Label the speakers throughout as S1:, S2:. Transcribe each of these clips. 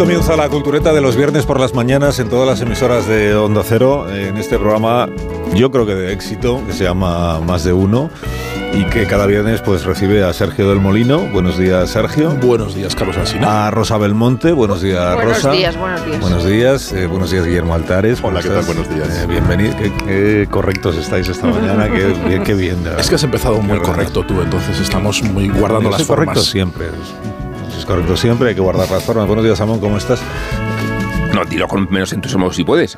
S1: Comienza la cultureta de los viernes por las mañanas en todas las emisoras de Onda Cero, en este programa yo creo que de éxito, que se llama Más de Uno, y que cada viernes pues recibe a Sergio del Molino. Buenos días, Sergio.
S2: Buenos días, Carlos Alsina.
S1: A Rosa Belmonte. Buenos días,
S3: Buenos
S1: Rosa.
S3: días, buenos días.
S1: Buenos días, eh, buenos días, Guillermo Altares. ¿Cómo
S4: Hola, ¿qué tal? Buenos días.
S1: Eh, bienvenido. Qué, qué correctos estáis esta mañana. Qué bien, qué bien. de
S2: Es que has empezado muy
S1: Qué
S2: correcto tú, entonces estamos muy guardando
S1: Yo
S2: las
S1: soy correcto
S2: formas.
S1: siempre. Es correcto siempre, hay que guardar las formas. Buenos días, Samón, ¿cómo estás?
S5: No, dilo con menos entusiasmo si puedes.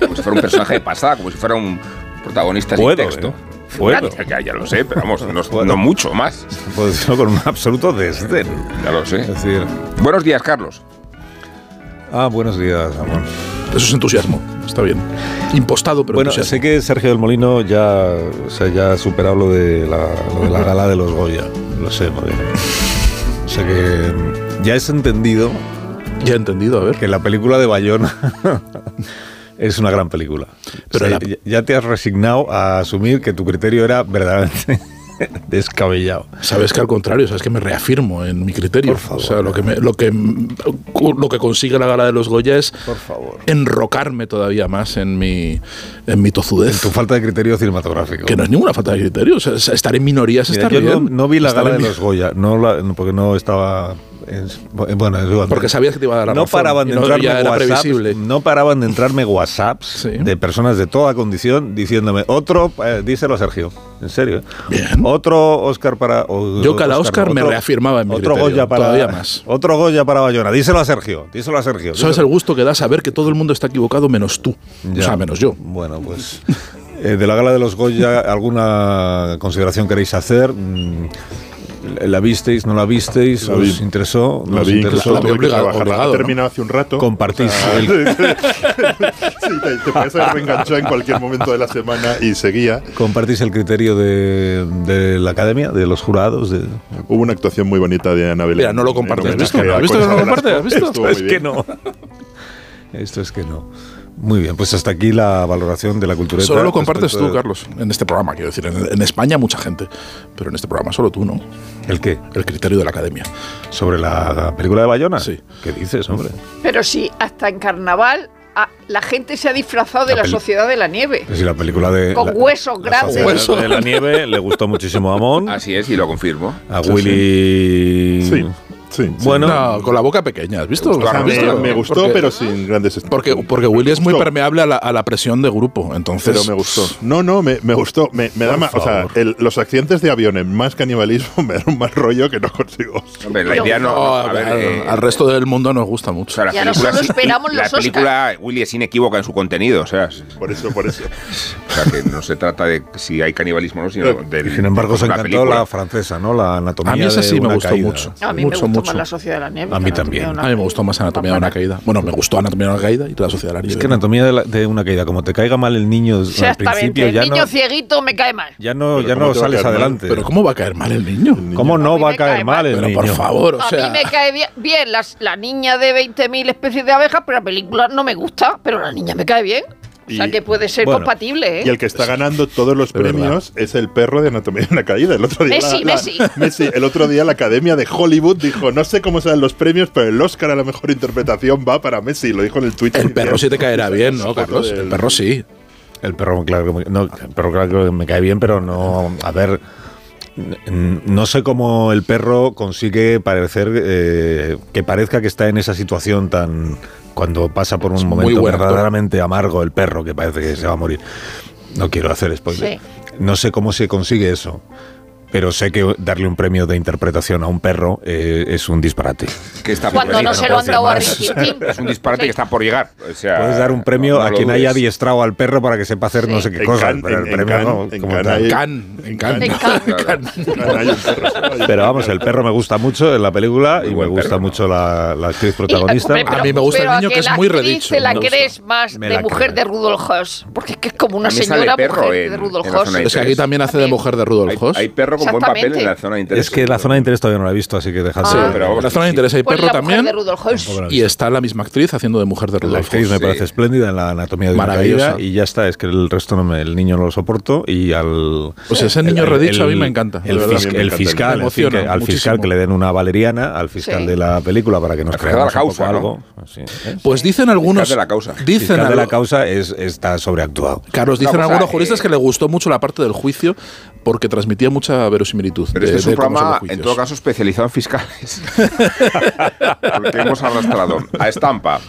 S5: como si fuera un personaje de pasada, como si fuera un protagonista sin
S1: Puedo,
S5: texto.
S1: ¿eh? Puedo.
S5: Ya, ya- ya lo sé, pero vamos, no, no mucho más.
S1: Puedo decirlo con un absoluto desdén.
S5: Ya lo sé.
S1: Es decir,
S5: Buenos días, Carlos.
S1: ah, buenos días, Samón.
S2: Eso es entusiasmo, está bien. Impostado, pero
S1: Bueno,
S2: entusiasmo.
S1: sé que Sergio del Molino ya, o sea, ya ha superado lo de, la, lo de la gala de los Goya. Lo sé, muy bien. O sea que ya has entendido
S2: Ya he entendido, a ver.
S1: que la película de Bayona es una gran película.
S2: Pero
S1: O sea,
S2: la-
S1: ya- ya te has resignado a asumir que tu criterio era verdaderamente descabellado.
S2: Sabes que al contrario, sabes que me reafirmo en mi criterio.
S1: Por favor.
S2: O sea, lo que, me- lo, que, lo que consigue la gala de los Goya es
S1: Por favor.
S2: enrocarme todavía más en mi, en mi tozudez.
S1: Tu falta de criterio cinematográfico.
S2: Que no es ninguna falta de criterio. O sea, es- estar en minorías
S1: Mira,
S2: está
S1: yo no,
S2: bien.
S1: no vi la
S2: Estar
S1: gala de los Goya, no la- no, porque no estaba. En- bueno, es.
S2: Porque sabías que te iba a dar la
S1: no
S2: razón,
S1: paraban de
S2: no-
S1: entrarme WhatsApps, no paraban de entrarme WhatsApps
S2: Sí.
S1: de personas de toda condición diciéndome otro, eh, díselo a Sergio, en serio. ¿eh?
S2: Bien.
S1: Otro Oscar para. o-
S2: Yo cada Oscar me reafirmaba en mi
S1: otro
S2: criterio,
S1: Goya para
S2: todavía más.
S1: Otro Goya para Bayona, díselo a Sergio, díselo a Sergio.
S2: ¿Sabes el gusto que da saber que todo el mundo está equivocado menos tú?
S1: Ya.
S2: O sea, menos yo.
S1: Bueno, pues. eh, de la gala de los Goya, ¿alguna consideración queréis hacer? Mm, ¿La visteis? ¿No la visteis?
S4: La
S1: ¿Os
S4: vi.
S1: interesó? ¿No
S4: La
S1: os
S4: vi,
S1: interesó?
S2: La
S4: que
S2: obligado- obligado,
S4: He
S2: ¿no?
S4: terminado hace un rato.
S1: Compartís
S4: O sea,
S1: el-
S4: sí, te, te puedes haber reenganchado en cualquier momento de la semana y seguía.
S1: ¿Compartís el criterio de, de la academia, de los jurados? De...
S4: Hubo una actuación muy bonita de Ana Belén.
S2: Mira, no lo compartes. ¿Has visto?
S4: a
S2: ¿Has visto que no lo compartes? ¿Has visto?
S1: Es que no. Esto es que no. Muy bien, pues hasta aquí la valoración de la cultura.
S2: Solo lo compartes tú, Carlos, en este programa, quiero decir. En, en España mucha gente, pero en este programa solo tú, ¿no?
S1: ¿El qué?
S2: El criterio de la academia.
S1: ¿Sobre la película de Bayona?
S2: Sí.
S1: ¿Qué dices, hombre?
S3: Pero sí, hasta en carnaval ah, la gente se ha disfrazado de
S1: La
S3: sociedad de la nieve.
S1: Pues si la película de...
S3: Con
S1: la-
S3: huesos
S1: la
S3: grandes.
S1: Sociedad de la nieve le gustó muchísimo a Mon,
S5: Así es, y lo confirmo.
S1: a Willy...
S4: Sí, sí. sí.
S1: Bueno,
S2: No, con la boca pequeña, ¿has visto?
S5: gustó,
S4: O sea,
S5: ¿Has
S4: me,
S5: visto?
S4: me gustó,
S2: Porque-
S4: pero sin grandes.
S2: Porque, porque Willy es muy
S4: gustó.
S2: permeable a la, a la presión de grupo, entonces...
S4: Pero me gustó. No, no, me, me gustó. Me, me da más. O sea, el- los accidentes de aviones más canibalismo me dan un mal rollo que no consigo.
S5: Hombre, la idea no.
S2: No,
S5: a ver,
S2: al,
S5: eh,
S2: al resto del mundo nos gusta
S5: o
S2: mucho.
S5: sea, la
S3: Ya
S5: película, sí-
S3: esperamos
S5: la
S3: los
S5: película Willy es inequívoca en su contenido, o sea,
S4: Por eso, por eso.
S5: o sea, que no se trata de si hay canibalismo o no, sino del.
S1: sin embargo, se encantó
S5: película.
S1: la francesa, ¿no? La anatomía
S2: A mí esa
S1: de
S2: sí me
S1: una
S2: gustó
S1: caída.
S2: mucho.
S3: A mí
S2: mucho,
S3: me gustó
S2: mucho.
S3: más la sociedad de la nieve.
S1: A mí
S3: la
S1: también.
S2: A mí me gustó más Anatomía de una caída. Bueno, me gustó Anatomía de una caída y la Sociedad de la
S1: Es
S2: Nieve.
S1: que anatomía de, la- de una caída, como te caiga mal el niño al
S3: Exactamente.
S1: principio,
S3: El
S1: ya
S3: niño
S1: no,
S3: cieguito me cae mal.
S1: ya no,
S4: Pero
S1: ya
S4: ¿cómo
S1: no
S4: a
S1: sales
S4: caer mal?
S1: adelante.
S2: Pero ¿cómo va a caer mal el niño?
S1: ¿Cómo
S3: A
S1: no
S3: mí
S1: va a
S3: me
S1: caer
S3: cae
S1: mal el
S2: Pero
S1: niño?
S2: por favor, o
S3: a
S2: sea...
S3: mí me cae bien, bien las- la niña de 20.000 especies de abejas, pero la película no me gusta, pero la niña me cae bien. O sea que puede ser
S1: bueno,
S3: compatible, ¿eh?
S4: Y el que está ganando todos los
S2: verdad.
S4: premios es el perro de Anatomía de una caída. El otro día
S3: Messi,
S4: la- la-
S3: Messi.
S4: Messi, El otro día la Academia de Hollywood dijo, no sé cómo serán los premios, pero el Oscar a la mejor interpretación va para Messi. Lo dijo en el Twitter.
S2: El perro sí te caerá bien, ¿no, Carlos? El perro sí.
S1: El perro, claro que me, no, el perro, claro que me cae bien, pero no. A ver. No sé cómo el perro consigue parecer eh, que parezca que está en esa situación tan cuando pasa por un
S2: Es
S1: momento verdaderamente amargo el perro que parece que se va a morir. No quiero hacer spoiler.
S3: Sí.
S1: No sé cómo se consigue eso. Pero sé que darle un premio de interpretación a un perro eh, es un disparate.
S5: Que está
S3: Cuando
S5: por
S3: no se lo han dado a Ricky.
S5: Es un disparate que está por llegar. O sea,
S1: Puedes dar un premio
S5: no- no
S1: a quien haya adiestrado al perro para que sepa hacer no
S3: Sí.
S1: sé qué
S4: En
S1: cosas.
S4: Cannes-
S1: pero el
S4: en-
S1: premio no,
S4: en hay-
S2: Can, en Can.
S3: En.
S1: Pero vamos, el perro me gusta mucho en la película
S5: Muy
S1: y me gusta
S5: perro,
S1: mucho la, la actriz
S3: Y,
S1: protagonista.
S3: hombre,
S2: A mí me gusta el
S3: pero
S2: niño
S3: a
S2: que es muy redicho,
S3: te la crees más de mujer de Rudolf Hoss. Porque es como una señora mujer de Rudolf Hoss.
S2: Es que aquí también hace de mujer de Rudolf Hoss.
S5: hay perro con buen papel en la zona de interés.
S1: Es que la zona de interés todavía no la he visto, así que dejad
S3: Ah.
S5: Sí,
S2: la zona de interés hay
S3: Pues
S2: perro también. Y está la misma actriz haciendo de mujer de Rudolf Hoss.
S1: me parece espléndida en la anatomía de caída y ya está, es que el resto no me, el niño no lo soporto y al...
S2: Pues ese niño redicho a mí me encanta,
S1: El, fiscal, al fiscal que le den una valeriana, al fiscal de la película para que nos creamos
S5: la causa,
S1: algo. ¿eh?
S2: Pues dicen algunos.
S5: de la causa.
S2: Dicen
S1: fiscal de la causa es, está sobreactuado.
S2: Carlos, dicen algunos juristas que le gustó mucho la parte del juicio porque transmitía mucha verosimilitud.
S5: Pero
S2: de-
S5: este es un programa, en todo caso, especializado en fiscales. Porque hemos arrastrado a Estampa,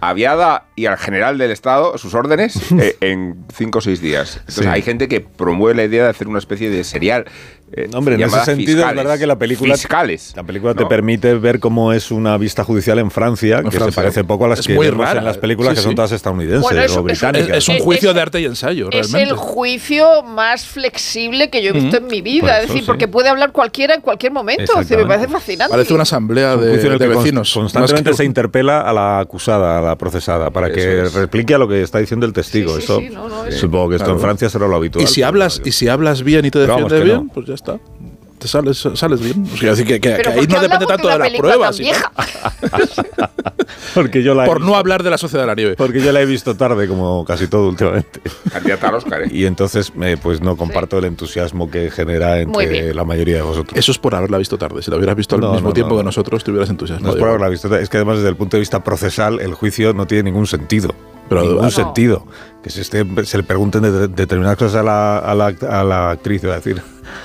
S5: a Viada y al general del Estado sus órdenes eh, en cinco o seis días. Entonces,
S1: Sí.
S5: hay gente que promueve la idea de hacer una especie de serial. Eh,
S1: Hombre, en ese sentido
S5: Fiscales.
S1: es verdad que la película,
S5: Fiscales.
S1: la película te
S5: ¿no?
S1: permite ver cómo es una vista judicial en Francia, que
S2: Francia.
S1: se parece poco a las
S2: Es
S1: que vemos en las películas
S2: Sí,
S1: que son
S2: sí.
S1: todas estadounidenses
S3: Bueno, eso-
S1: o británicas.
S2: Es, es un
S3: Es-
S2: juicio
S3: es-
S2: de arte y ensayo,
S3: Es
S2: realmente.
S3: el juicio más flexible que yo he visto en mi vida. Es decir,
S1: sí.
S3: porque puede hablar cualquiera en cualquier momento. Es decir, me parece fascinante.
S2: Parece una asamblea
S1: un
S2: de,
S1: en
S2: de vecinos.
S1: constantemente
S2: que
S1: se interpela a la acusada, a la procesada, para que
S5: es.
S1: replique a lo que está diciendo el testigo. Eso,
S3: es-
S1: supongo que esto en Francia será lo habitual.
S2: Y si hablas, y si hablas bien y te defiendes bien, pues ya está. Te sales, sales bien. O sea, así que, que-
S3: Pero
S2: que
S3: ¿por
S2: ahí no depende tanto
S3: de
S2: las pruebas. sino-
S1: porque yo la
S2: por no hablar de la sociedad de la nieve.
S1: porque yo la he visto tarde, como casi todo últimamente.
S5: Candidata al Oscar, ¿eh?
S1: Y entonces, eh, pues no comparto el entusiasmo que genera entre la mayoría de vosotros.
S2: Eso es por haberla visto tarde. Si la hubieras visto al
S1: No,
S2: mismo
S1: no,
S2: tiempo
S1: no.
S2: que nosotros, te hubieras
S1: No
S2: entusiasmado.
S1: es por haberla visto, es que además desde el punto de vista procesal el juicio no tiene ningún sentido.
S2: Pero-
S1: ningún
S2: No.
S1: sentido. Que se, esté- se le pregunten de- determinadas cosas a la, a, la, a la actriz, iba a decir,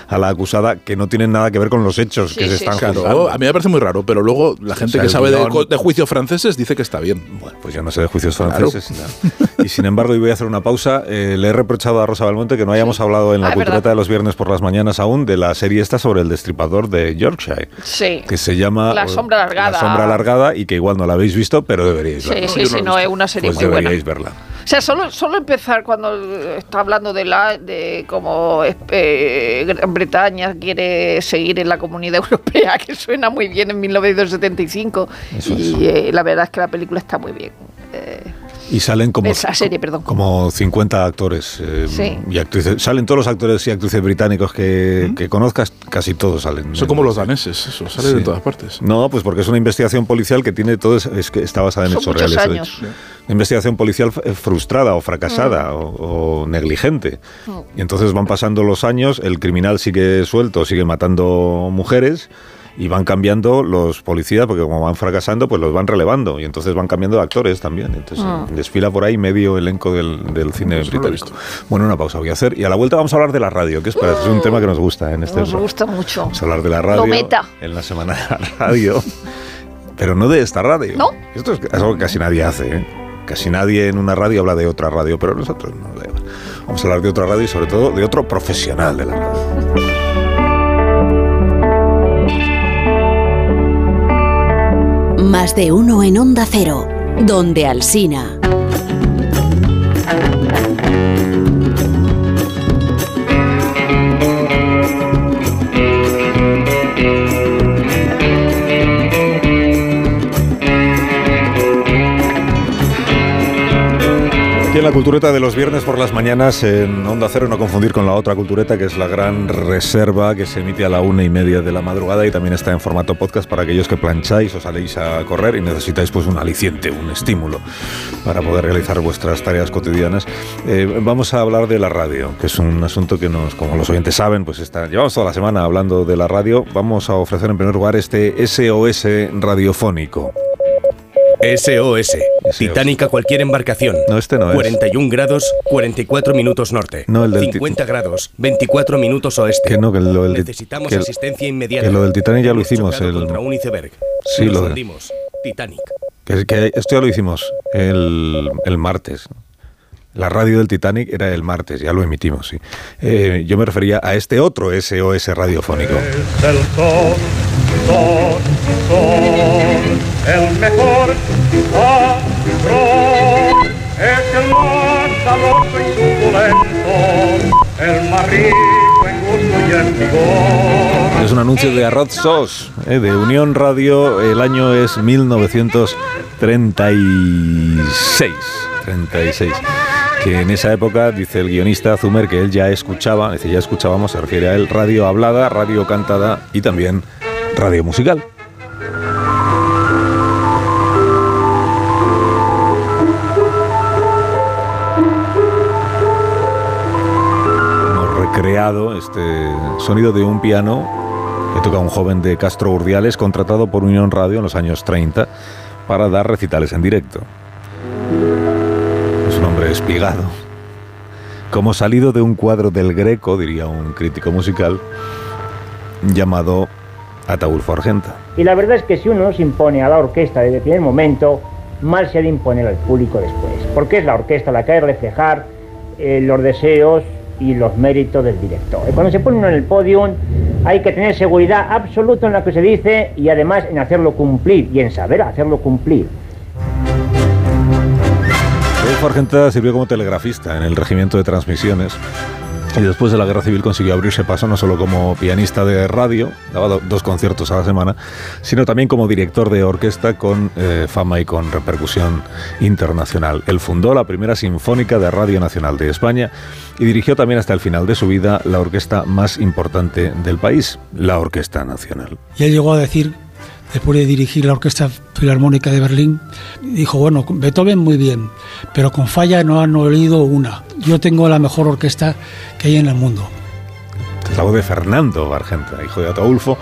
S1: a la acusada, que no tienen nada que ver con los hechos
S3: Sí,
S1: que se están
S3: sí.
S1: juzgando.
S2: Claro, a mí me parece muy raro, pero luego la gente
S1: sea,
S2: que sabe de,
S1: guión-
S2: co- de juicios franceses dice que está bien.
S1: Bueno, pues yo no sé de juicios franceses. nada. Y sin embargo, y voy a hacer una pausa. eh, le he reprochado a Rosa Belmonte que no hayamos hablado en la
S3: Ah, es
S1: cultureta
S3: verdad.
S1: de los viernes por las mañanas aún de la serie esta sobre el destripador de Yorkshire.
S3: Sí.
S1: Que se llama
S3: La sombra alargada.
S1: La sombra alargada y que igual no la habéis visto, pero deberíais verla.
S3: sí, sí, no, es una serie
S1: Pues
S3: muy buena.
S1: deberíais verla.
S3: O sea, solo, solo empezar cuando está hablando de la de cómo eh, Gran Bretaña quiere seguir en la Comunidad Europea, que suena muy bien en 1975.
S1: Eso
S3: y eh, la verdad es que la película está muy bien.
S1: Y salen como,
S3: Esa serie, perdón.
S1: como 50 actores eh,
S3: Sí.
S1: y actrices. Salen todos los actores y actrices británicos que, que conozcas, casi todos salen.
S2: Son como los daneses, eso sale
S1: Sí.
S2: de todas partes.
S1: No, pues porque es una investigación policial que tiene todo, es, es que está basada en
S3: Son
S1: hechos reales. de
S3: años.
S1: hecho. Una investigación policial eh, frustrada o fracasada o, o negligente. Y entonces van pasando los años, el criminal sigue suelto, sigue matando mujeres. Y van cambiando los policías, porque como van fracasando, pues los van relevando. Y entonces van cambiando de actores también. Entonces desfila por ahí medio elenco del, del cine británico. Bueno, una pausa voy a hacer. Y a la vuelta vamos a hablar de la radio, que es, para- es un tema que nos gusta en este
S3: nos gusta mucho.
S1: Vamos a hablar de la radio.
S3: Lo meta.
S1: En la semana de la radio. Pero no de esta radio.
S3: ¿No?
S1: Esto es algo que casi nadie hace. ¿eh? Casi nadie en una radio habla de otra radio, pero nosotros no. Vamos a hablar de otra radio y sobre todo de otro profesional de la radio.
S6: De uno en Onda Cero, donde Alsina.
S1: En la cultureta de los viernes por las mañanas en Onda Cero, no confundir con la otra cultureta que es la gran reserva que se emite a la una y media de la madrugada y también está en formato podcast para aquellos que plancháis o saléis a correr y necesitáis pues un aliciente, un estímulo para poder realizar vuestras tareas cotidianas. Eh, vamos a hablar de la radio, que es un asunto que nos, como los oyentes saben, pues está, llevamos toda la semana hablando de la radio. Vamos a ofrecer en primer lugar este SOS radiofónico.
S7: SOS. Titanic a cualquier embarcación.
S1: No, este no es.
S7: 41 grados, 44 minutos norte.
S1: No, el del
S7: 50 grados, 24 minutos oeste.
S1: Que no, que lo del
S7: Necesitamos
S1: que-
S7: asistencia inmediata.
S1: que lo del Titanic ya lo hicimos, el-
S7: contra un iceberg.
S1: Sí,
S7: Nos
S1: lo de-
S7: hundimos. Titanic.
S1: Que, que esto ya lo hicimos el, el martes. La radio del Titanic era el martes, ya lo emitimos, sí. Eh, yo me refería a este otro SOS radiofónico.
S8: Es el sol, Es
S1: un anuncio de Arroz Sos, eh, de Unión Radio. El año es 1936. 36. Que en esa época, dice el guionista Zumer, que él ya escuchaba, dice ya escuchábamos, se refiere a él, radio hablada, radio cantada y también radio musical. Hemos recreado este sonido de un piano que toca un joven de Castro Urdiales contratado por Unión Radio en los años 30 para dar recitales en directo. Es un hombre espigado. Como salido de un cuadro del Greco, diría un crítico musical, llamado Ataulfo Argenta.
S9: Y la verdad es que si uno se impone a la orquesta desde el primer momento, mal se ha de imponer al público después. Porque es la orquesta la que ha de reflejar eh, los deseos y los méritos del director. Y cuando se pone uno en el podium, hay que tener seguridad absoluta en lo que se dice y además en hacerlo cumplir y en saber hacerlo cumplir.
S1: Adolfo Argenta sirvió como telegrafista en el regimiento de transmisiones y después de la guerra civil consiguió abrirse paso no solo como pianista de radio, daba do- dos conciertos a la semana, sino también como director de orquesta con eh, fama y con repercusión internacional. Él fundó la primera sinfónica de Radio Nacional de España y dirigió también hasta el final de su vida la orquesta más importante del país, la Orquesta Nacional.
S10: Y llegó a decir, después de dirigir la Orquesta Filarmónica de Berlín, dijo, bueno, Beethoven muy bien, pero con falla no han oído una. Yo tengo la mejor orquesta que hay en el mundo.
S1: Es la voz de Fernando Argenta, hijo de Ataulfo,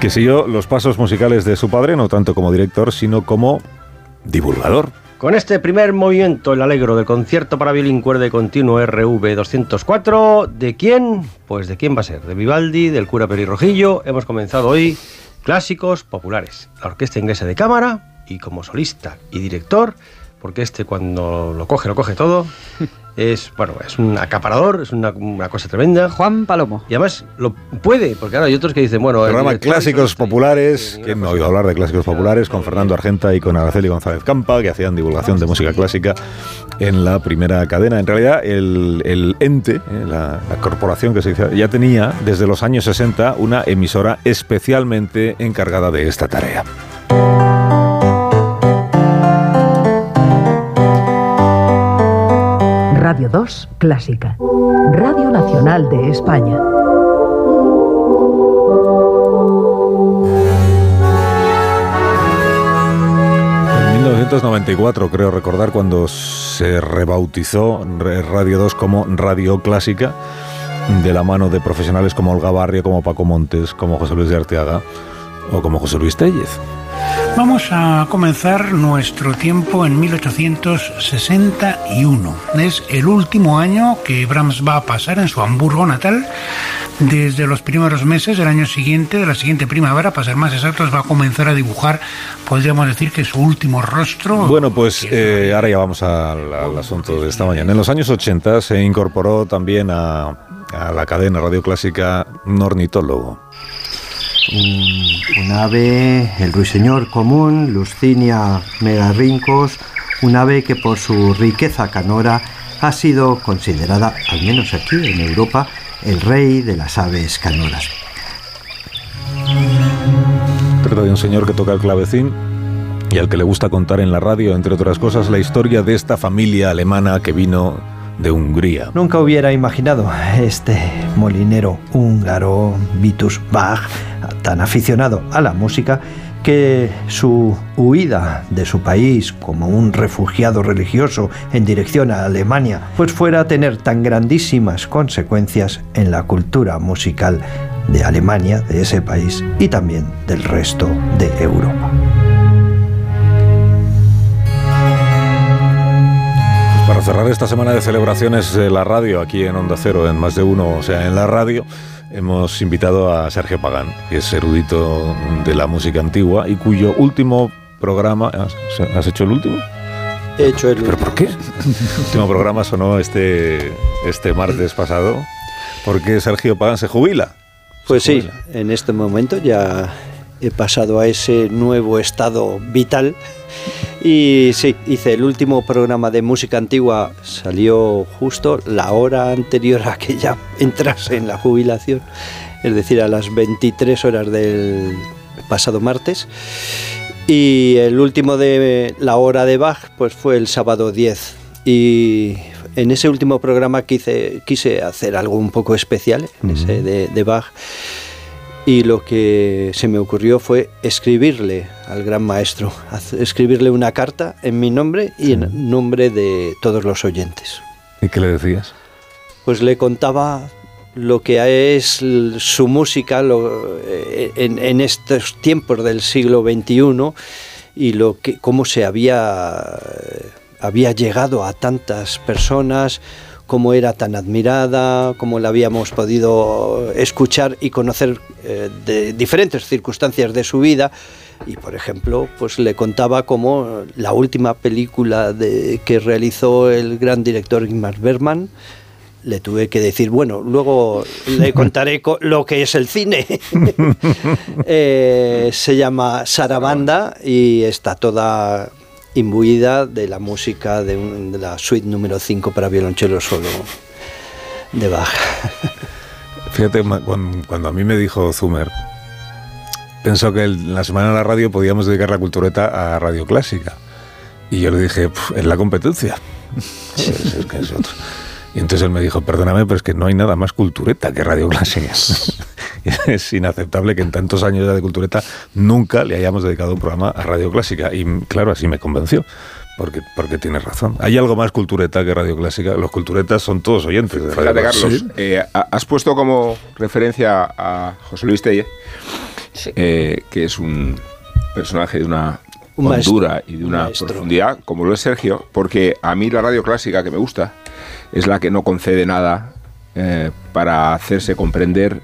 S1: que siguió los pasos musicales de su padre, no tanto como director, sino como divulgador.
S11: Con este primer movimiento, el alegro del concierto para violín cuerda y continuo RV 204, ¿de quién? Pues de quién va a ser, de Vivaldi, del cura Perirrojillo. Hemos comenzado hoy clásicos populares, la orquesta inglesa de cámara y como solista y director, porque este cuando lo coge, lo coge todo. Es, bueno, es un acaparador, es una, una cosa tremenda.
S12: Juan Palomo.
S11: Y además lo puede, porque ahora hay otros que dicen, bueno... el
S1: Programa Clásicos Populares, ¿quién no ha oído hablar de Clásicos Populares? Con Fernando Argenta y con Araceli González Campa, que hacían divulgación de música clásica en la primera cadena. En realidad, el, el ente, eh, la, la corporación que se dice, ya tenía desde los años 60 una emisora especialmente encargada de esta tarea.
S13: Radio 2 Clásica. Radio Nacional de España.
S1: En 1994, creo recordar, cuando se rebautizó Re- Radio 2 como Radio Clásica, de la mano de profesionales como Olga Barrio, como Paco Montes, como José Luis de Arteaga o como José Luis Tellez.
S10: Vamos a comenzar nuestro tiempo en 1861. Es el último año que Brahms va a pasar en su Hamburgo natal. Desde los primeros meses del año siguiente, de la siguiente primavera, para ser más exactos, va a comenzar a dibujar, podríamos decir que su último rostro.
S1: Bueno, pues eh, ahora ya vamos al, al asunto de esta mañana. En los años 80 se incorporó también a, a la cadena Radio Clásica un ornitólogo.
S14: Un, ave, el ruiseñor común, Luscinia megarrincos, un ave que por su riqueza canora ha sido considerada, al menos aquí en Europa, el rey de las aves canoras.
S1: Trata de un señor que toca el clavecín y al que le gusta contar en la radio, entre otras cosas, la historia de esta familia alemana que vino de Hungría.
S14: Nunca hubiera imaginado este molinero húngaro, Vitus Bach, tan aficionado a la música, que su huida de su país como un refugiado religioso en dirección a Alemania, pues fuera a tener tan grandísimas consecuencias en la cultura musical de Alemania, de ese país, y también del resto de Europa.
S1: Cerrar esta semana de celebraciones de la radio aquí en Onda Cero, en más de uno, o sea, en la radio, hemos invitado a Sergio Pagán, que es erudito de la música antigua y cuyo último programa... ¿Has, hecho el último?
S14: He hecho el
S1: ¿Pero por qué? El último programa sonó este, este martes pasado. porque Sergio Pagán se jubila?
S14: Pues sí, en este momento ya he pasado a ese nuevo estado vital. Y sí, hice el último programa de música antigua, salió justo la hora anterior a que ya entrase en la jubilación, es decir, a las 23 horas del pasado martes. Y el último de la hora de Bach, pues fue el sábado 10. Y en ese último programa quise, quise hacer algo un poco especial, en ese de, de Bach. Y lo que se me ocurrió fue escribirle al gran maestro, escribirle una carta en mi nombre y en nombre de todos los oyentes.
S1: ¿Y qué le decías?
S14: Pues le contaba lo que es su música lo- eh, en, en estos tiempos del siglo XXI y lo que, cómo se había, había llegado a tantas personas, cómo era tan admirada, cómo la habíamos podido escuchar y conocer eh, de diferentes circunstancias de su vida. Y por ejemplo, pues le contaba cómo la última película de, que realizó el gran director Ingmar Bergman, le tuve que decir, bueno, luego le contaré co- lo que es el cine. Eh, se llama Sarabanda y está toda imbuida de la música de, un- de la suite número 5 para violonchelo solo de Bach.
S1: Fíjate, cuando, a mí me dijo Zumer, pensó que el- la semana de la radio podíamos dedicar la cultureta a radio clásica. Y yo le dije, "Pf, es la competencia. Es- es que es otro. Y entonces él me dijo, perdóname, pero es que no hay nada más cultureta que radio clásica. es inaceptable que en tantos años ya de cultureta nunca le hayamos dedicado un programa a radio clásica. Y claro, así me convenció. Porque, porque tienes razón. ¿Hay algo más cultureta que radio clásica? Los culturetas son todos oyentes de radio
S5: Fíjate,
S1: clásica.
S5: Carlos, eh, ha- has puesto como referencia a José Luis Telle, eh, que es un personaje de una
S14: Un
S5: hondura y de una
S14: Maestro.
S5: profundidad, como lo es Sergio, porque a mí la radio clásica que me gusta es la que no concede nada eh, para hacerse comprender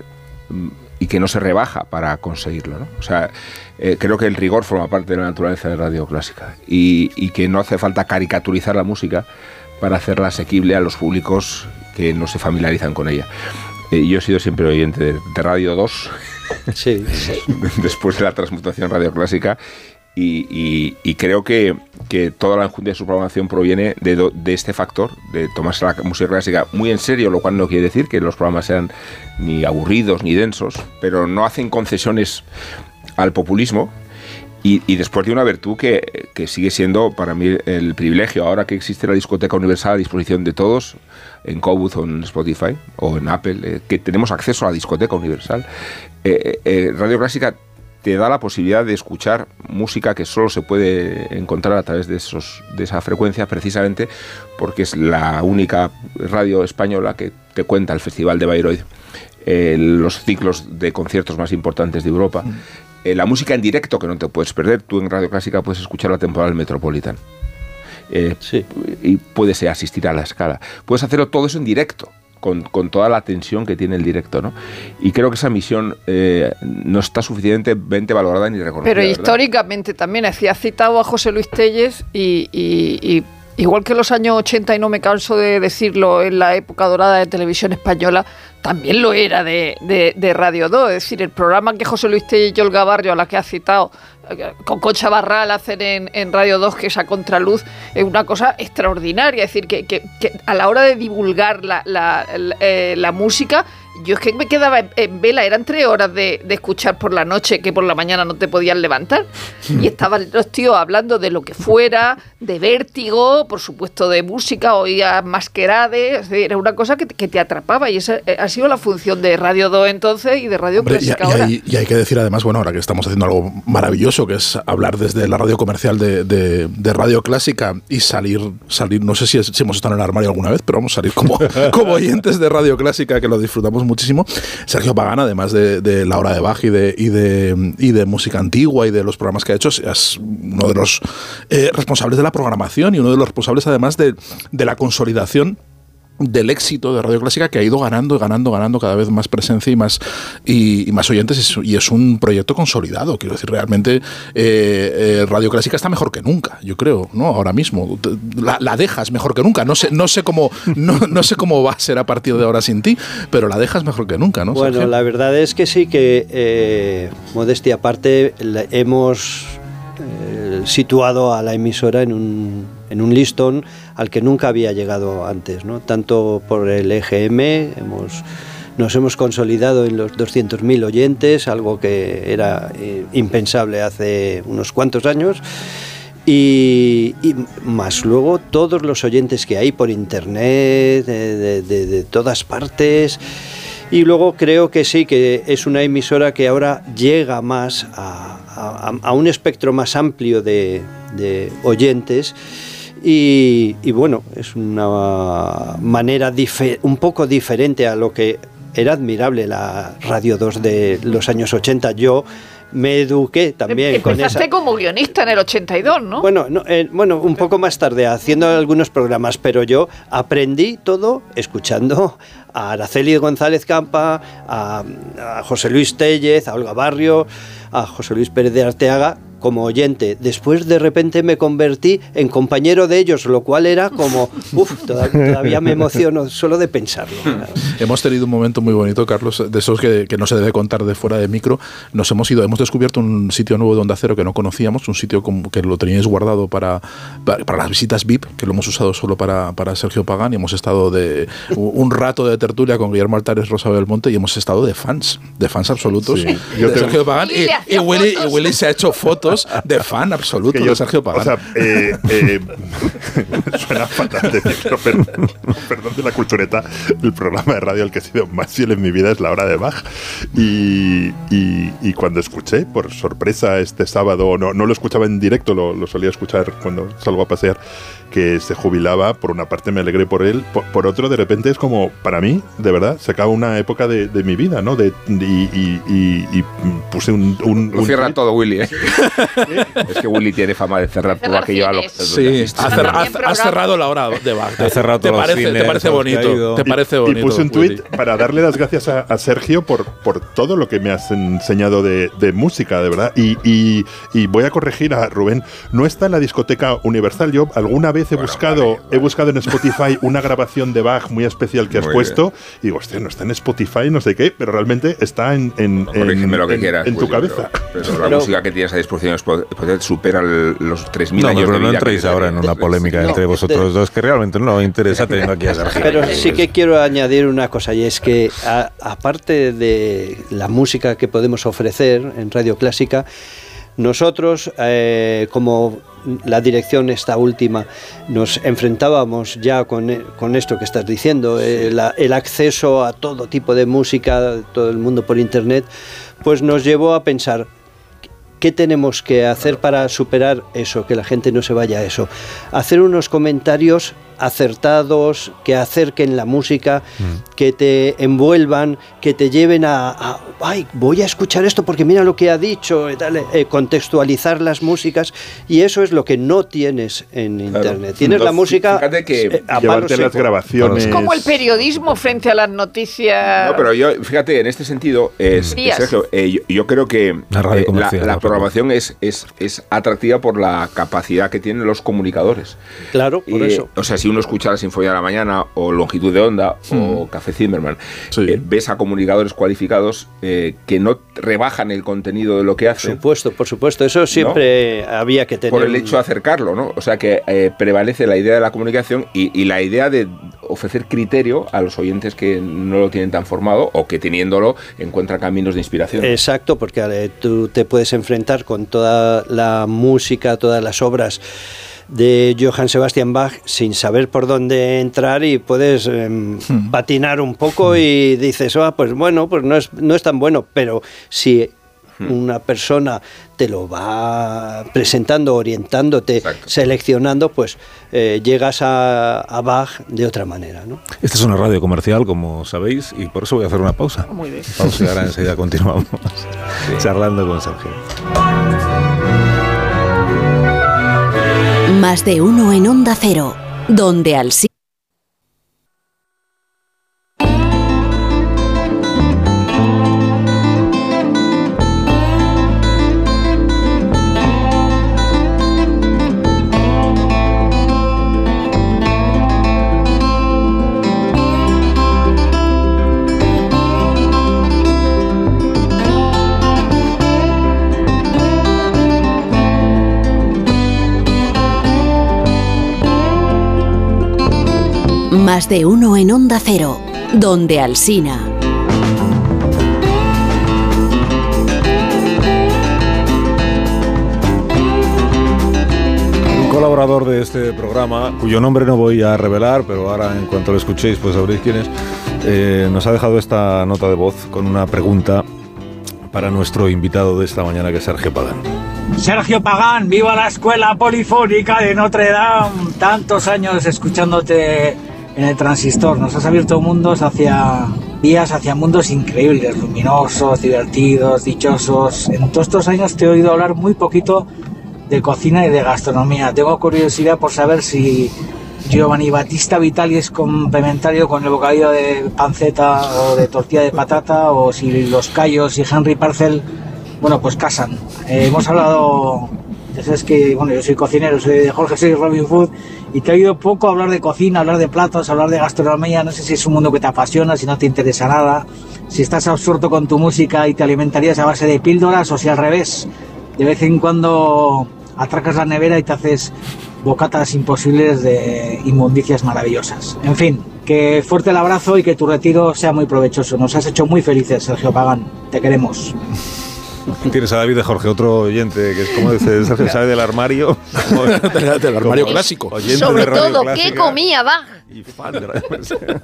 S5: mm, y que no se rebaja para conseguirlo. ¿no? O sea, eh, creo que el rigor forma parte de la naturaleza de la radio clásica y, y que no hace falta caricaturizar la música para hacerla asequible a los públicos que no se familiarizan con ella. Eh, yo he sido siempre oyente de, de Radio 2, Después de la transmutación radio clásica, y, y- creo que, que toda la enjundia de su programación proviene de, de este factor, de tomarse la música clásica muy en serio, lo cual no quiere decir que los programas sean ni aburridos ni densos, pero no hacen concesiones al populismo. Y, después de una virtud que, sigue siendo para mí el privilegio, ahora que existe la discoteca universal a disposición de todos, en Cobuz o en Spotify o en Apple, eh, que tenemos acceso a la discoteca universal, eh, eh, Radio Clásica te da la posibilidad de escuchar música que solo se puede encontrar a través de, esos, de esa frecuencia, precisamente porque es la única radio española que te cuenta el Festival de Bayreuth, los ciclos de conciertos más importantes de Europa, eh, la música en directo que no te puedes perder. Tú en Radio Clásica puedes escuchar la temporada del Metropolitan. Eh, Y puedes eh, asistir a la escala. Puedes hacerlo todo eso en directo. Con, con toda la tensión que tiene el directo, ¿no? Y creo que esa misión eh, no está suficientemente valorada ni reconocida.
S3: Pero
S5: ¿verdad?
S3: históricamente también hacía citado a José Luis Telles y, y- y igual que en los años 80, y no me canso de decirlo, en la época dorada de televisión española, también lo era de, de- de Radio 2. Es decir, el programa que José Luis Telles y Olga Barrio, a la que ha citado, eh, con Concha Barral hacen en, en Radio 2, que es a contraluz, es una cosa extraordinaria. Es decir, que, que- que a la hora de divulgar la, la- la- eh, la música, yo es que me quedaba en, en vela, eran tres horas de, de escuchar por la noche que por la mañana no te podían levantar. Y estaban los tíos hablando de lo que fuera, de vértigo, por supuesto de música, oía masquerades, era una cosa que te, que te atrapaba y esa eh, ha sido la función de Radio 2 entonces y de Radio
S2: Hombre, y,
S3: Clásica
S2: y
S3: ahora.
S2: hay, y hay que decir además, bueno, ahora que estamos haciendo algo maravilloso, que es hablar desde la radio comercial de, de- de radio clásica y salir, salir, no sé si, es- si hemos estado en el armario alguna vez, pero vamos a salir como, como oyentes de radio clásica, que lo disfrutamos muchísimo. Sergio Pagán, además de, La Hora de Bach y de, y, de, y de música antigua y de los programas que ha hecho, es uno de los eh, responsables de la programación y uno de los responsables además de, de la consolidación del éxito de Radio Clásica que ha ido ganando, ganando, ganando cada vez más presencia y más y, y más oyentes es- y es un proyecto consolidado. Quiero decir, realmente eh, eh, Radio Clásica está mejor que nunca, yo creo, ¿no? Ahora mismo la, la dejas mejor que nunca. No sé, no sé cómo, no, no sé cómo va a ser a partir de ahora sin ti, pero la dejas mejor que nunca, ¿no?
S14: Bueno,
S2: Sergio?
S14: la verdad es que sí que, eh, modestia aparte, hemos situado a la emisora en un, en un listón al que nunca había llegado antes, ¿no? Tanto por el EGM, hemos, nos hemos consolidado en los 200.000 oyentes, algo que era eh, impensable hace unos cuantos años. Y, más luego todos los oyentes que hay por internet, de, todas partes. Y luego creo que sí, que es una emisora que ahora llega más a, a- un espectro más amplio de oyentes. Y, y bueno, es una manera un poco diferente a lo que era admirable la Radio 2 de los años 80. Yo me eduqué también con esa.
S3: Empezaste como guionista en el 82, ¿no?
S14: Bueno, no, eh, bueno, un poco más tarde, haciendo algunos programas, pero yo aprendí todo escuchando a Araceli González Campa, a, a José Luis Tellez, a Olga Barrio, a José Luis Pérez de Arteaga como oyente. Después de repente me convertí en compañero de ellos, lo cual era como, uff, todavía me emociono solo de pensarlo.
S2: Hemos tenido un momento muy bonito, Carlos, de esos que, que no se debe contar de fuera de micro. Nos hemos ido, hemos descubierto un sitio nuevo de Onda Cero que no conocíamos, un sitio como que lo teníais guardado para, para, para las visitas VIP, que lo hemos usado solo para, para Sergio Pagán, y hemos estado de un rato de tertulia con Guillermo Altares, Rosa Belmonte, y hemos estado de fans, de fans absolutos
S4: Sí.
S2: de
S4: Yo tengo-
S2: Sergio Pagán.
S3: Y
S2: Y, y Willy, y
S3: fotos.
S2: Willy se ha hecho fotos de fan absoluto
S4: que yo-
S2: de Sergio Pagán.
S4: O sea, eh, eh, suena fatal decirlo, pero perdón de la cultureta, el programa de radio al que he sido más fiel en mi vida es La Hora de Bach. Y, y- y cuando escuché, por sorpresa, este sábado, no, no lo escuchaba en directo, lo, lo solía escuchar cuando salgo a pasear, que se jubilaba, por una parte me alegré por él, por, por otro de repente es como, para mí, de verdad, se acaba una época de, de mi vida, ¿no? De, y, y- y- y puse un... un-
S5: Lo
S4: un
S5: cierra
S4: tuit
S5: todo Willy, ¿eh? es que Willy tiene fama de cerrar todo aquello a lo.
S2: Sí, has- has
S3: programa.
S2: cerrado la hora de Bach.
S1: Has cerrado
S2: ¿Te parece,
S1: cines
S2: te parece
S1: ha
S2: bonito. Te parece
S4: y,
S2: bonito.
S4: y puse un
S2: Willy.
S4: tuit para darle las gracias a, a Sergio por, por todo lo que me has enseñado de, de música, de verdad. Y, y- y voy a corregir a Rubén. No está en la discoteca Universal. Yo alguna vez he
S5: Bueno,
S4: buscado,
S5: vale,
S4: he buscado en Spotify una grabación de Bach muy especial que has
S5: Muy
S4: puesto. Y digo, hostia, no está en Spotify, no sé qué, pero realmente está en, en, en-
S5: lo que
S4: en-
S5: quieras.
S4: en tu cabeza.
S5: Pero, pero la
S14: Pero-
S5: música que tienes a disposición supera el- los 3.000
S1: No,
S5: años
S1: pero
S5: de
S1: no
S5: vida
S1: entréis ahora en una polémica
S14: No,
S1: entre
S14: de-
S1: vosotros dos, que realmente no interesa teniendo aquí a Sergio.
S14: Pero sí que quiero añadir una cosa y es que aparte de la música que podemos ofrecer en Radio Clásica, nosotros eh, como la dirección esta última nos enfrentábamos ya con, e- con esto que estás diciendo, eh, la- el acceso a todo tipo de música, todo el mundo por internet, pues nos llevó a pensar ¿Qué tenemos que hacer para superar eso, que la gente no se vaya a eso? Hacer unos comentarios acertados, que acerquen la música, que te envuelvan, que te lleven a, a, ay, voy a escuchar esto porque mira lo que ha dicho, y tal, eh, contextualizar las músicas, y eso es lo que no tienes en Internet. Tienes la música
S5: fíjate que
S14: eh, a palo
S4: Llevarte las grabaciones.
S3: Es como el periodismo frente a las noticias.
S5: No, pero yo, fíjate, en este sentido, es,
S3: Días.
S5: Sergio, eh, yo, yo creo que
S1: La
S5: eh, programación es, es, es atractiva por la capacidad que tienen los comunicadores.
S14: Claro, por
S5: Eh,
S14: eso.
S5: O sea, si uno escucha la Sinfonía de la Mañana o Longitud de Onda o Café Zimmerman,
S2: Sí.
S5: eh, ves a comunicadores cualificados eh, que no rebajan el contenido de lo que
S14: Por
S5: hacen
S14: supuesto, por supuesto, eso siempre había que tener.
S5: por el hecho de acercarlo, ¿no? O sea que eh, prevalece la idea de la comunicación y, y la idea de ofrecer criterio a los oyentes que no lo tienen tan formado o que teniéndolo encuentran caminos de inspiración.
S14: Exacto, porque tú te puedes enfrentar con toda la música, todas las obras de Johann Sebastian Bach sin saber por dónde entrar y puedes em, patinar un poco y dices, ah, pues bueno, pues no es, no es tan bueno, pero si una persona te lo va presentando, orientándote, seleccionando, pues eh, llegas a, a Bach de otra manera. ¿no?
S1: Esta es una radio comercial, como sabéis, y por eso voy a hacer una pausa.
S3: Muy bien.
S1: Pausa y ahora enseguida continuamos charlando con Sergio.
S6: Más de uno en Onda Cero, donde Alsina. Más de uno en Onda Cero, donde Alsina.
S1: Un colaborador de este programa, cuyo nombre no voy a revelar, pero ahora en cuanto lo escuchéis pues sabréis quién es, eh, nos ha dejado esta nota de voz con una pregunta para nuestro invitado de esta mañana, que es Sergio Pagán.
S12: Sergio Pagán, viva la escuela polifónica de Notre Dame. Tantos años escuchándote en el transistor. Nos has abierto mundos hacia vías, hacia mundos increíbles, luminosos, divertidos, dichosos. En todos estos años te he oído hablar muy poquito de cocina y de gastronomía. Tengo curiosidad por saber si Giovanni Battista Vitali es complementario con el bocadillo de panceta o de tortilla de patata o si los Callos y Henry Parcel, bueno, pues casan. Eh, hemos hablado, ya sabes que, bueno, yo soy cocinero, soy de Jorge, soy Robin Food y te he oído poco hablar de cocina, hablar de platos, hablar de gastronomía. No sé si es un mundo que te apasiona, si no te interesa nada, si estás absorto con tu música y te alimentarías a base de píldoras o si al revés, de vez en cuando atracas la nevera y te haces bocatas imposibles de inmundicias maravillosas. En fin, que fuerte el abrazo y que tu retiro sea muy provechoso. Nos has hecho muy felices, Sergio Pagán. Te queremos.
S1: Tienes a David de Jorge, otro oyente, que es como dice Sergio, sabe del armario.
S2: del armario clásico.
S3: Sobre todo, ¿qué comía Bach?
S1: Y fan de Radio Clásica.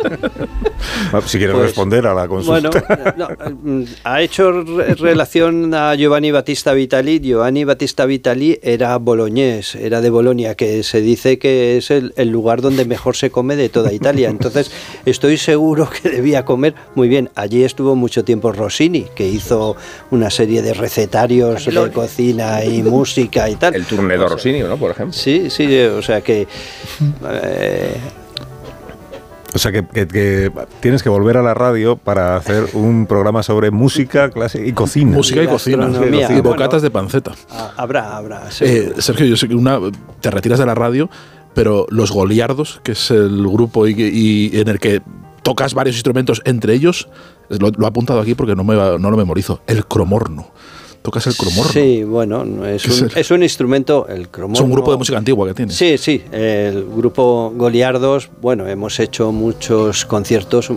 S1: si quieres
S14: Pues,
S1: responder a la
S14: Bueno,
S1: consulta.
S14: no, mm, ha hecho re- relación a Giovanni Battista Vitali. Giovanni Battista Vitali era boloñés, era de Bolonia, que se dice que es el, el lugar donde mejor se come de toda Italia. Entonces, estoy seguro que debía comer muy bien. Allí estuvo mucho tiempo Rossini, que hizo una serie de recetarios de cocina y música y tal.
S5: El turnedor Rossini, ¿no? Por ejemplo.
S14: Sí, sí, o sea que... eh,
S1: O sea, que, que- que tienes que volver a la radio para hacer un programa sobre música, clase y cocina.
S2: Música y cocina. Y
S14: bueno.
S2: bocatas de panceta.
S14: ah, habrá, habrá.
S2: Eh. Sergio, yo sé que una, te retiras de la radio, pero Los Goliardos, que es el grupo y, en el que tocas varios instrumentos, entre ellos, lo, lo he apuntado aquí porque no, me, va- no lo memorizo, el cromorno. Tocas el cromorno.
S14: Sí, bueno, no, es
S2: ¿Qué es
S14: un, es un instrumento, el cromorno.
S2: Es un grupo de música antigua que tienes.
S14: Sí, sí, el grupo Goliardos, bueno, hemos hecho muchos conciertos.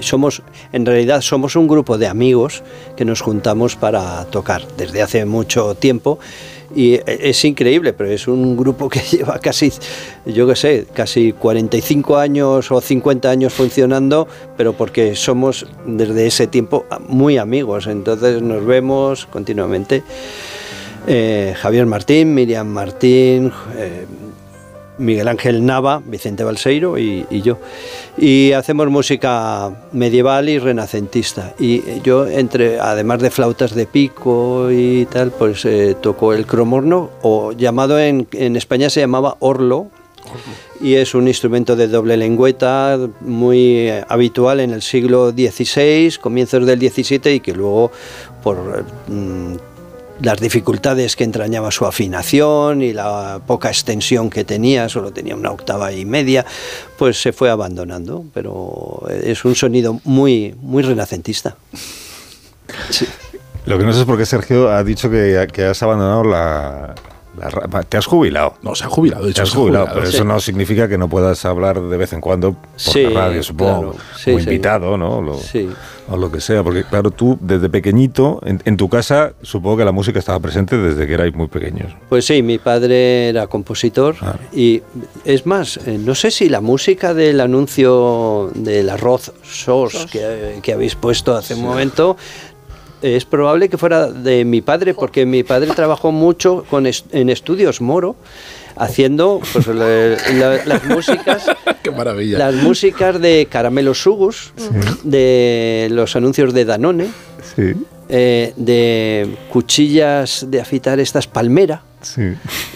S14: Somos, en realidad, somos un grupo de amigos que nos juntamos para tocar desde hace mucho tiempo y es increíble, pero es un grupo que lleva casi, yo qué sé, casi 45 años o 50 años funcionando, pero porque somos desde ese tiempo muy amigos, entonces nos vemos continuamente. Eh, Javier Martín, Miriam Martín, eh, Miguel Ángel Nava, Vicente Balseiro y, y yo. Y hacemos música medieval y renacentista. Y yo, entre, además de flautas de pico y tal, pues eh, toco el cromorno, o llamado en, en España se llamaba orlo, y es un instrumento de doble lengüeta muy eh, habitual en el siglo XVI, comienzos del XVII y que luego por mm, las dificultades que entrañaba su afinación y la poca extensión que tenía, solo tenía una octava y media, pues se fue abandonando, pero es un sonido muy muy renacentista.
S1: Lo que no sé es por qué Sergio ha dicho que, que has abandonado la, la Te has jubilado.
S2: No, se ha jubilado. de
S1: Te
S2: hecho,
S1: has
S2: se ha
S1: jubilado,
S2: jubilado,
S1: pero
S2: sí.
S1: eso no significa que no puedas hablar de vez en cuando por
S14: Sí,
S1: la radio, supongo.
S14: claro. Sí,
S1: como
S14: sí.
S1: invitado, ¿no? Lo-
S14: Sí.
S1: O lo que sea. Porque, claro, tú desde pequeñito, en, en tu casa, supongo que la música estaba presente desde que erais muy pequeños.
S14: Pues sí, mi padre era compositor y es más, eh, no sé si la música del anuncio del arroz SOS que, que habéis puesto hace un momento es probable que fuera de mi padre, porque mi padre trabajó mucho con est- en estudios Moro, haciendo pues, la- la- las músicas.
S2: Qué maravilla.
S14: Las músicas de Caramelo Sugus, de los anuncios de Danone,
S1: Sí,
S14: eh, de cuchillas de afitar estas palmera.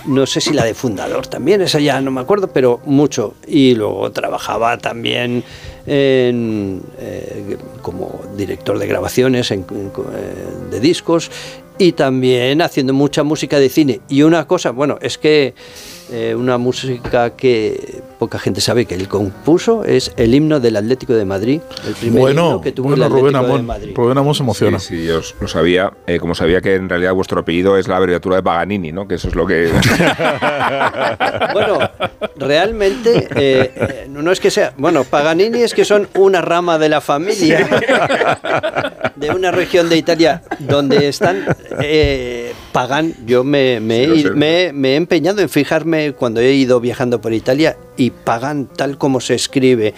S14: No sé si la de fundador también, esa ya no me acuerdo, pero mucho. Y luego trabajaba también en, eh, como director de grabaciones eh, de discos y también haciendo mucha música de cine. Y una cosa, bueno, es que eh, una música que poca gente sabe que él compuso es el himno del Atlético de Madrid, el primer
S2: Bueno,
S14: himno que tuvo
S2: bueno,
S14: el
S2: Rubén
S14: Atlético de
S2: Amón.
S14: Madrid.
S2: Rubén Amón se emociona.
S5: Sí, sí, yo os- lo sabía. eh, como sabía que en realidad vuestro apellido es la abreviatura de Paganini, ¿no? Que eso es lo que.
S14: Bueno, realmente eh, eh, no es que sea. Bueno, Paganini es que son una rama de la familia de una región de Italia donde están eh, Pagan. Yo
S5: Sí,
S14: me he empeñado en fijarme cuando he ido viajando por Italia y Pagan, tal como se escribe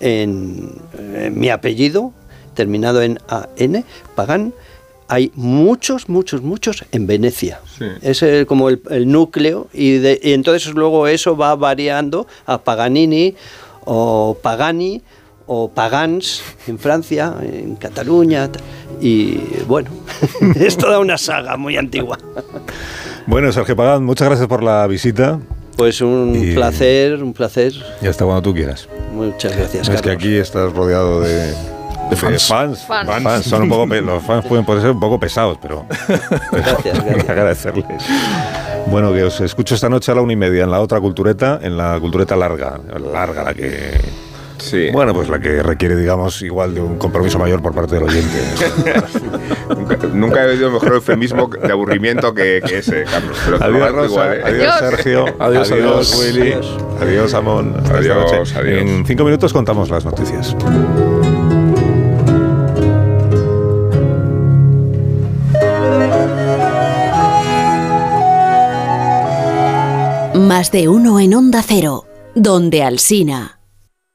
S14: en, en mi apellido, terminado en AN, Pagan. Hay muchos, muchos, muchos en Venecia. Es eh, como el, el núcleo y, de- y entonces luego eso va variando a Paganini o Pagani o Pagans en Francia, en Cataluña ta- y bueno, es toda una saga muy antigua.
S1: Bueno, Sergio Pagán, muchas gracias por la visita.
S14: Pues un
S1: Y-
S14: placer, un placer.
S1: Y hasta cuando tú quieras.
S14: Muchas gracias.
S1: es que aquí estás rodeado de, de
S2: fans.
S1: fans.
S14: Fans.
S1: Fans. Son un poco los fans pueden poder ser un poco pesados, pero, hay que agradecerles. Bueno, que os escucho esta noche a la una y media en la otra cultureta, en la cultureta larga, larga, la que
S5: Sí.
S1: Bueno, pues la que requiere, digamos, igual de un compromiso mayor por parte del oyente.
S5: nunca, nunca he oído mejor eufemismo de aburrimiento que, que ese, Carlos. Pero
S1: Adiós, Rosa.
S5: igual, ¿eh?
S1: Adiós, Sergio.
S2: Adiós, adiós.
S1: Willy. Adiós, Amón. Hasta esta
S5: Adiós,
S1: noche.
S5: adiós.
S1: En cinco minutos contamos las noticias.
S6: Más de uno en Onda Cero, donde Alsina.